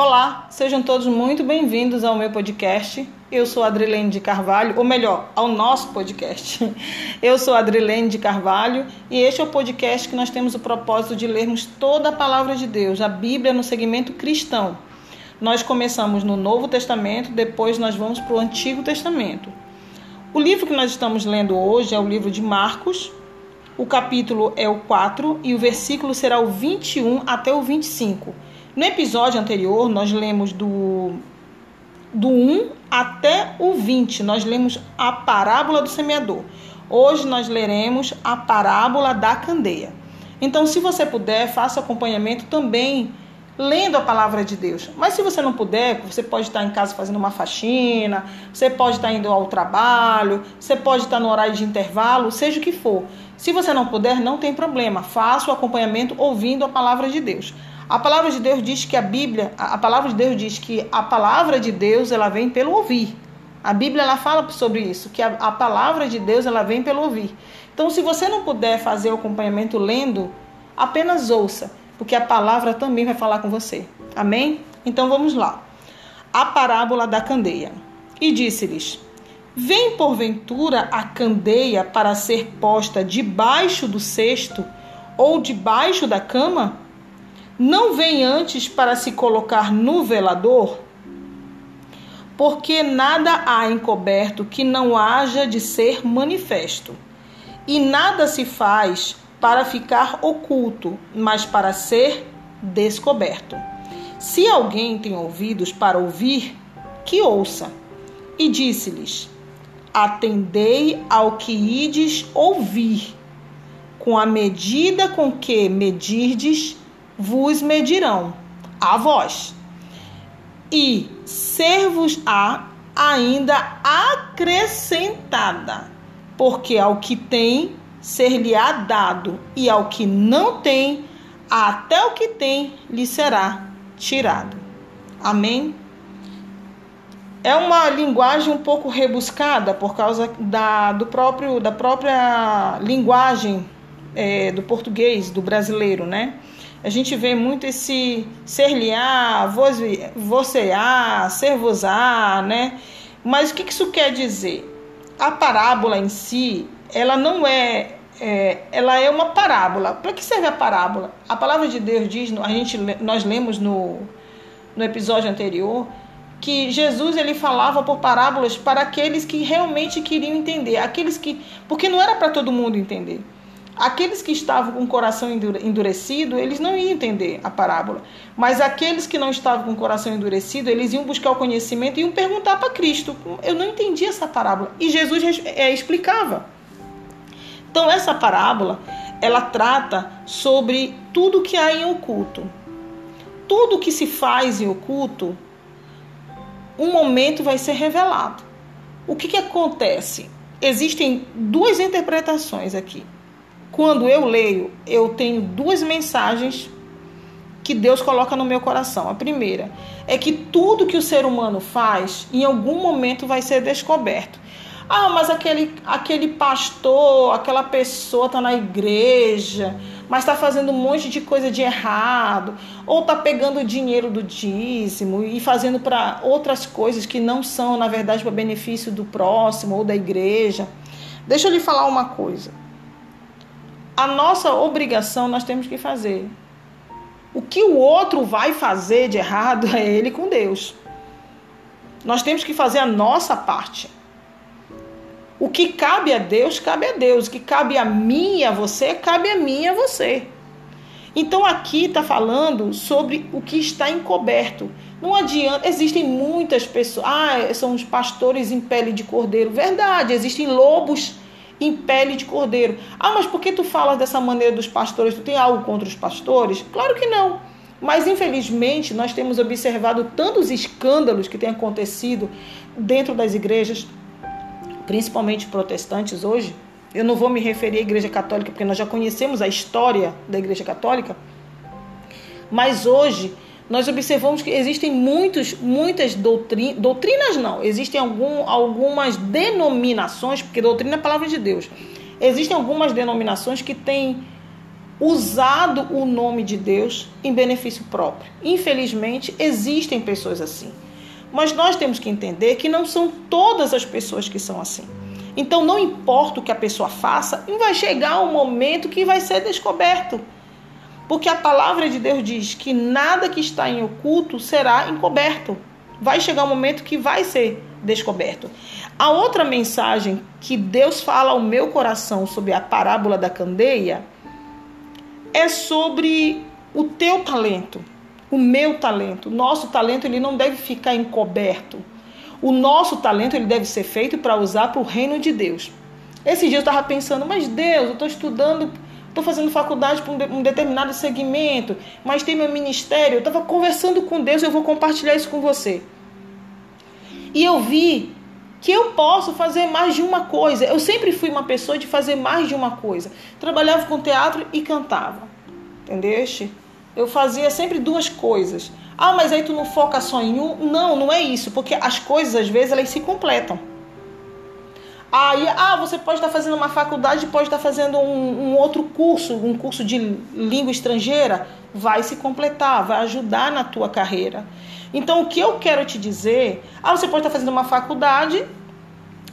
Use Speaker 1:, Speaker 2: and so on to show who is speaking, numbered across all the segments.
Speaker 1: Olá, sejam todos muito bem-vindos ao meu podcast. Eu sou Adrilene de Carvalho, ou melhor, ao nosso podcast. Eu sou Adrilene de Carvalho e este é o podcast que nós temos o propósito de lermos toda a palavra de Deus, a Bíblia no segmento cristão. Nós começamos no Novo Testamento, depois nós vamos para o Antigo Testamento. O livro que nós estamos lendo hoje é o livro de Marcos. O capítulo é o 4 e o versículo será o 21 até o 25. No episódio anterior, nós lemos do, do 1 até o 20. Nós lemos a parábola do semeador. Hoje nós leremos a parábola da candeia. Então, se você puder, faça acompanhamento também lendo a palavra de Deus. Mas se você não puder, você pode estar em casa fazendo uma faxina, você pode estar indo ao trabalho, você pode estar no horário de intervalo, seja o que for. Se você não puder, não tem problema. Faça o acompanhamento ouvindo a palavra de Deus. A palavra de Deus diz que a Bíblia, a palavra de Deus diz que a palavra de Deus ela vem pelo ouvir. A Bíblia ela fala sobre isso, que a, a palavra de Deus ela vem pelo ouvir. Então, se você não puder fazer o acompanhamento lendo, apenas ouça, porque a palavra também vai falar com você. Amém? Então vamos lá. A parábola da candeia. E disse-lhes: Vem porventura a candeia para ser posta debaixo do cesto ou debaixo da cama? Não vem antes para se colocar no velador? Porque nada há encoberto que não haja de ser manifesto, e nada se faz para ficar oculto, mas para ser descoberto. Se alguém tem ouvidos para ouvir, que ouça. E disse-lhes: Atendei ao que ides ouvir. Com a medida com que medirdes, vos medirão a vós, e ser-vos-á ainda acrescentada, porque ao que tem, ser-lhe-á dado, e ao que não tem, até o que tem lhe será tirado. Amém? É uma linguagem um pouco rebuscada por causa da, do próprio, da própria linguagem é, do português, do brasileiro, né? A gente vê muito esse ser-lhe-á, você-á, ser-vos-á, né? Mas o que isso quer dizer? A parábola em si, ela não é, é ela é uma parábola. Para que serve a parábola? A palavra de Deus diz, a gente, nós lemos no, no episódio anterior, que Jesus ele falava por parábolas para aqueles que realmente queriam entender, aqueles que, porque não era para todo mundo entender. Aqueles que estavam com o coração endurecido, eles não iam entender a parábola. Mas aqueles que não estavam com o coração endurecido, eles iam buscar o conhecimento e iam perguntar para Cristo. Eu não entendi essa parábola. E Jesus é, explicava. Então, essa parábola, ela trata sobre tudo que há em oculto. Tudo que se faz em oculto, um momento vai ser revelado. O que, que acontece? Existem duas interpretações aqui quando eu leio, eu tenho duas mensagens que Deus coloca no meu coração. A primeira é que tudo que o ser humano faz, em algum momento vai ser descoberto. Ah, mas aquele, aquele pastor, aquela pessoa está na igreja, mas está fazendo um monte de coisa de errado, ou está pegando o dinheiro do dízimo e fazendo para outras coisas que não são, na verdade, para benefício do próximo ou da igreja. Deixa eu lhe falar uma coisa a nossa obrigação nós temos que fazer. O que o outro vai fazer de errado é ele com Deus. Nós temos que fazer a nossa parte. O que cabe a Deus, cabe a Deus. O que cabe a mim e a você, cabe a mim e a você. Então aqui está falando sobre o que está encoberto. Não adianta, existem muitas pessoas. Ah, são os pastores em pele de cordeiro. Verdade, existem lobos em pele de cordeiro. Ah, mas por que tu falas dessa maneira dos pastores? Tu tem algo contra os pastores? Claro que não. Mas infelizmente nós temos observado tantos escândalos que têm acontecido dentro das igrejas, principalmente protestantes hoje. Eu não vou me referir à igreja católica porque nós já conhecemos a história da igreja católica. Mas hoje nós observamos que existem muitos, muitas doutrinas, doutrinas não, existem algum, algumas denominações, porque doutrina é a palavra de Deus. Existem algumas denominações que têm usado o nome de Deus em benefício próprio. Infelizmente, existem pessoas assim. Mas nós temos que entender que não são todas as pessoas que são assim. Então, não importa o que a pessoa faça, vai chegar um momento que vai ser descoberto. Porque a palavra de Deus diz que nada que está em oculto será encoberto. Vai chegar um momento que vai ser descoberto. A outra mensagem que Deus fala ao meu coração sobre a parábola da candeia é sobre o teu talento, o meu talento. Nosso talento ele não deve ficar encoberto. O nosso talento ele deve ser feito para usar para o reino de Deus. Esse dia eu estava pensando, mas Deus, eu estou estudando, estou fazendo faculdade para um, determinado segmento, mas tem meu ministério. Eu estava conversando com Deus, eu vou compartilhar isso com você. E eu vi que eu posso fazer mais de uma coisa. Eu sempre fui uma pessoa de fazer mais de uma coisa. Trabalhava com teatro e cantava. Entendeste? Eu fazia sempre duas coisas. Ah, mas aí tu não foca só em um? Não, não é isso, porque as coisas às vezes elas se completam. Aí, ah, você pode estar fazendo uma faculdade, pode estar fazendo um, um outro curso, um curso de língua estrangeira, vai se completar, vai ajudar na tua carreira. Então, o que eu quero te dizer, ah, você pode estar fazendo uma faculdade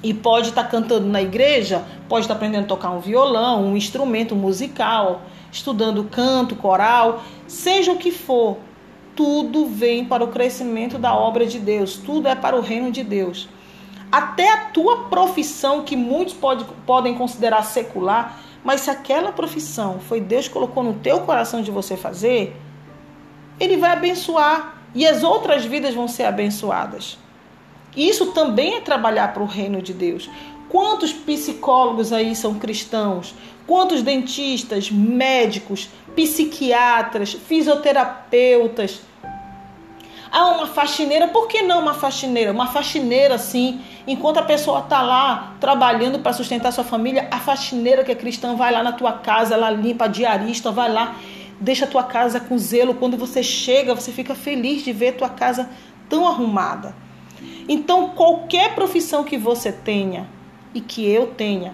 Speaker 1: e pode estar cantando na igreja, pode estar aprendendo a tocar um violão, um instrumento musical, estudando canto, coral, seja o que for, tudo vem para o crescimento da obra de Deus, tudo é para o reino de Deus. Até a tua profissão, que muitos pode, podem considerar secular, mas se aquela profissão foi Deus colocou no teu coração de você fazer, Ele vai abençoar e as outras vidas vão ser abençoadas. Isso também é trabalhar para o reino de Deus. Quantos psicólogos aí são cristãos? Quantos dentistas, médicos, psiquiatras, fisioterapeutas? Ah, uma faxineira, por que não uma faxineira? Uma faxineira, sim, enquanto a pessoa está lá trabalhando para sustentar sua família, a faxineira que é cristã vai lá na tua casa, ela limpa, a diarista vai lá Deixa a tua casa com zelo. Quando você chega, você fica feliz de ver a tua casa tão arrumada. Então, qualquer profissão que você tenha e que eu tenha,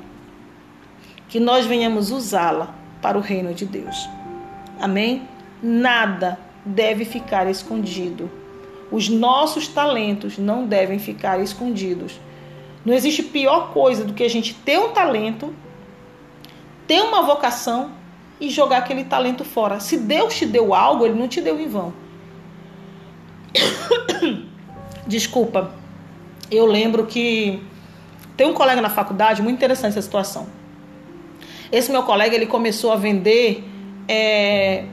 Speaker 1: que nós venhamos usá-la para o reino de Deus. Amém? Nada deve ficar escondido. Os nossos talentos não devem ficar escondidos. Não existe pior coisa do que a gente ter um talento, ter uma vocação e jogar aquele talento fora. Se Deus te deu algo, ele não te deu em vão. Desculpa. Eu lembro que tem um colega na faculdade, muito interessante essa situação. Esse meu colega, ele começou a vender. É,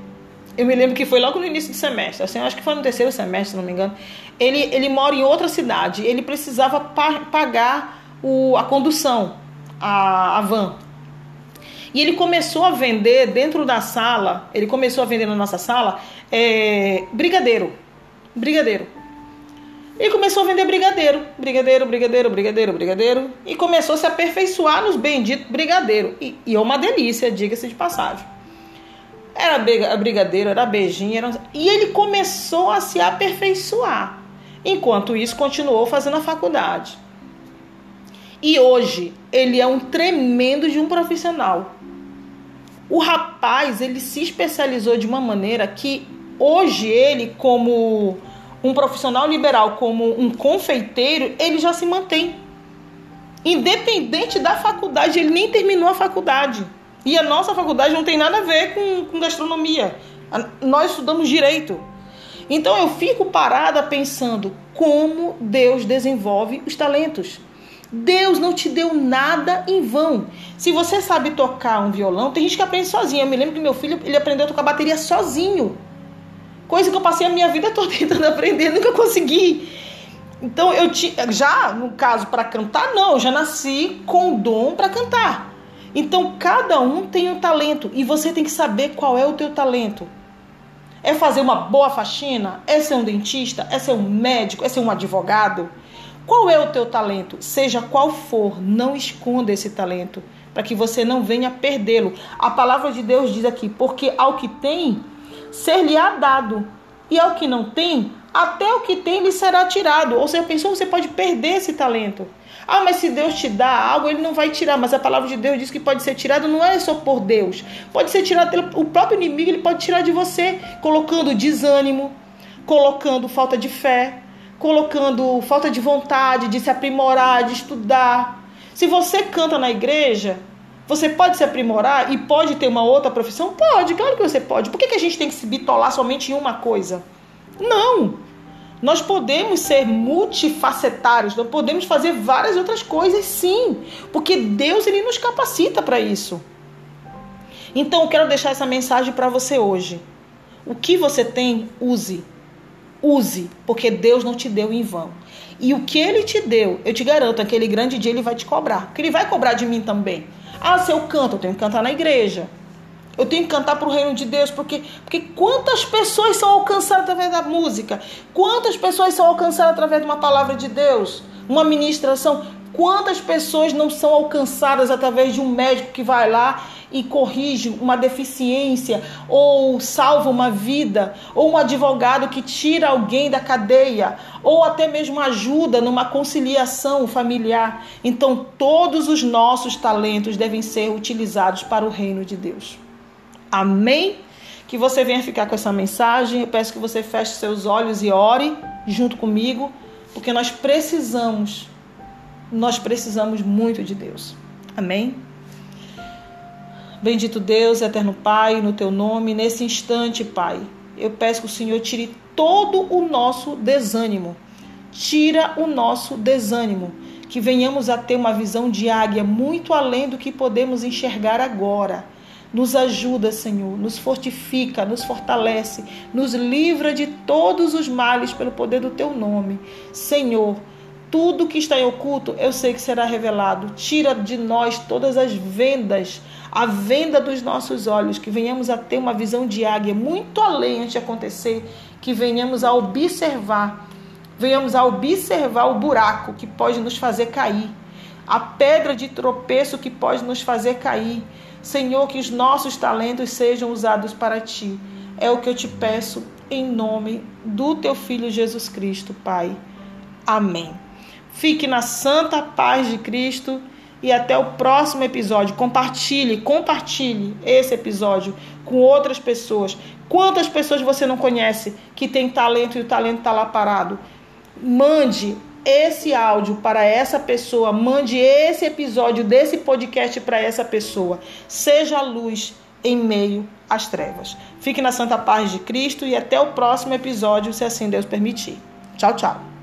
Speaker 1: eu me lembro que foi logo no início do semestre, assim, acho que foi no terceiro semestre, se não me engano. Ele, ele mora em outra cidade, ele precisava pa pagar o, a condução, a, a van. E ele começou a vender dentro da sala, ele começou a vender na nossa sala, é, brigadeiro. Brigadeiro. Ele começou a vender brigadeiro, brigadeiro, brigadeiro, brigadeiro, brigadeiro. E começou a se aperfeiçoar nos benditos brigadeiro. E, e é uma delícia, diga-se de passagem. Era brigadeiro, era beijinho. Era... E ele começou a se aperfeiçoar. Enquanto isso, continuou fazendo a faculdade. E hoje, ele é um tremendo de um profissional. O rapaz, ele se especializou de uma maneira que hoje ele, como um profissional liberal, como um confeiteiro, ele já se mantém. Independente da faculdade, ele nem terminou a faculdade. E a nossa faculdade não tem nada a ver com, com gastronomia. Nós estudamos direito. Então eu fico parada pensando como Deus desenvolve os talentos. Deus não te deu nada em vão. Se você sabe tocar um violão, tem gente que aprende sozinho. Eu me lembro que meu filho ele aprendeu a tocar bateria sozinho. Coisa que eu passei a minha vida toda tentando aprender, nunca consegui. Então eu já no caso para cantar não, eu já nasci com dom para cantar. Então cada um tem um talento e você tem que saber qual é o teu talento. É fazer uma boa faxina? É ser um dentista? É ser um médico? É ser um advogado? Qual é o teu talento? Seja qual for, não esconda esse talento, para que você não venha perdê-lo. A palavra de Deus diz aqui: porque ao que tem, ser-lhe-á dado, e ao que não tem, até o que tem lhe será tirado. Ou seja, pensou, você pode perder esse talento. Ah, mas se Deus te dá algo, ele não vai tirar. Mas a palavra de Deus diz que pode ser tirado não é só por Deus. Pode ser tirado pelo o próprio inimigo, ele pode tirar de você, colocando desânimo, colocando falta de fé, colocando falta de vontade de se aprimorar, de estudar. Se você canta na igreja, você pode se aprimorar e pode ter uma outra profissão? Pode, claro que você pode. Por que, que a gente tem que se bitolar somente em uma coisa? Não. Nós podemos ser multifacetários, nós podemos fazer várias outras coisas, sim, porque Deus ele nos capacita para isso. Então, eu quero deixar essa mensagem para você hoje. O que você tem, use. Use, porque Deus não te deu em vão. E o que ele te deu, eu te garanto, aquele grande dia ele vai te cobrar. Porque ele vai cobrar de mim também. Ah, se eu canto, eu tenho que cantar na igreja. Eu tenho que cantar para o reino de Deus, porque, porque quantas pessoas são alcançadas através da música? Quantas pessoas são alcançadas através de uma palavra de Deus? Uma ministração? Quantas pessoas não são alcançadas através de um médico que vai lá e corrige uma deficiência, ou salva uma vida, ou um advogado que tira alguém da cadeia, ou até mesmo ajuda numa conciliação familiar? Então, todos os nossos talentos devem ser utilizados para o reino de Deus. Amém? Que você venha ficar com essa mensagem. Eu peço que você feche seus olhos e ore junto comigo, porque nós precisamos, nós precisamos muito de Deus. Amém? Bendito Deus, eterno Pai, no teu nome, nesse instante, Pai, eu peço que o Senhor tire todo o nosso desânimo. Tira o nosso desânimo. Que venhamos a ter uma visão de águia muito além do que podemos enxergar agora nos ajuda, Senhor, nos fortifica, nos fortalece, nos livra de todos os males pelo poder do teu nome. Senhor, tudo que está em oculto, eu sei que será revelado. Tira de nós todas as vendas, a venda dos nossos olhos, que venhamos a ter uma visão de águia muito além de acontecer, que venhamos a observar, venhamos a observar o buraco que pode nos fazer cair, a pedra de tropeço que pode nos fazer cair. Senhor, que os nossos talentos sejam usados para ti. É o que eu te peço em nome do teu filho Jesus Cristo, Pai. Amém. Fique na santa paz de Cristo e até o próximo episódio. Compartilhe, compartilhe esse episódio com outras pessoas. Quantas pessoas você não conhece que tem talento e o talento está lá parado? Mande esse áudio para essa pessoa, mande esse episódio desse podcast para essa pessoa. Seja a luz em meio às trevas. Fique na santa paz de Cristo e até o próximo episódio, se assim Deus permitir. Tchau, tchau.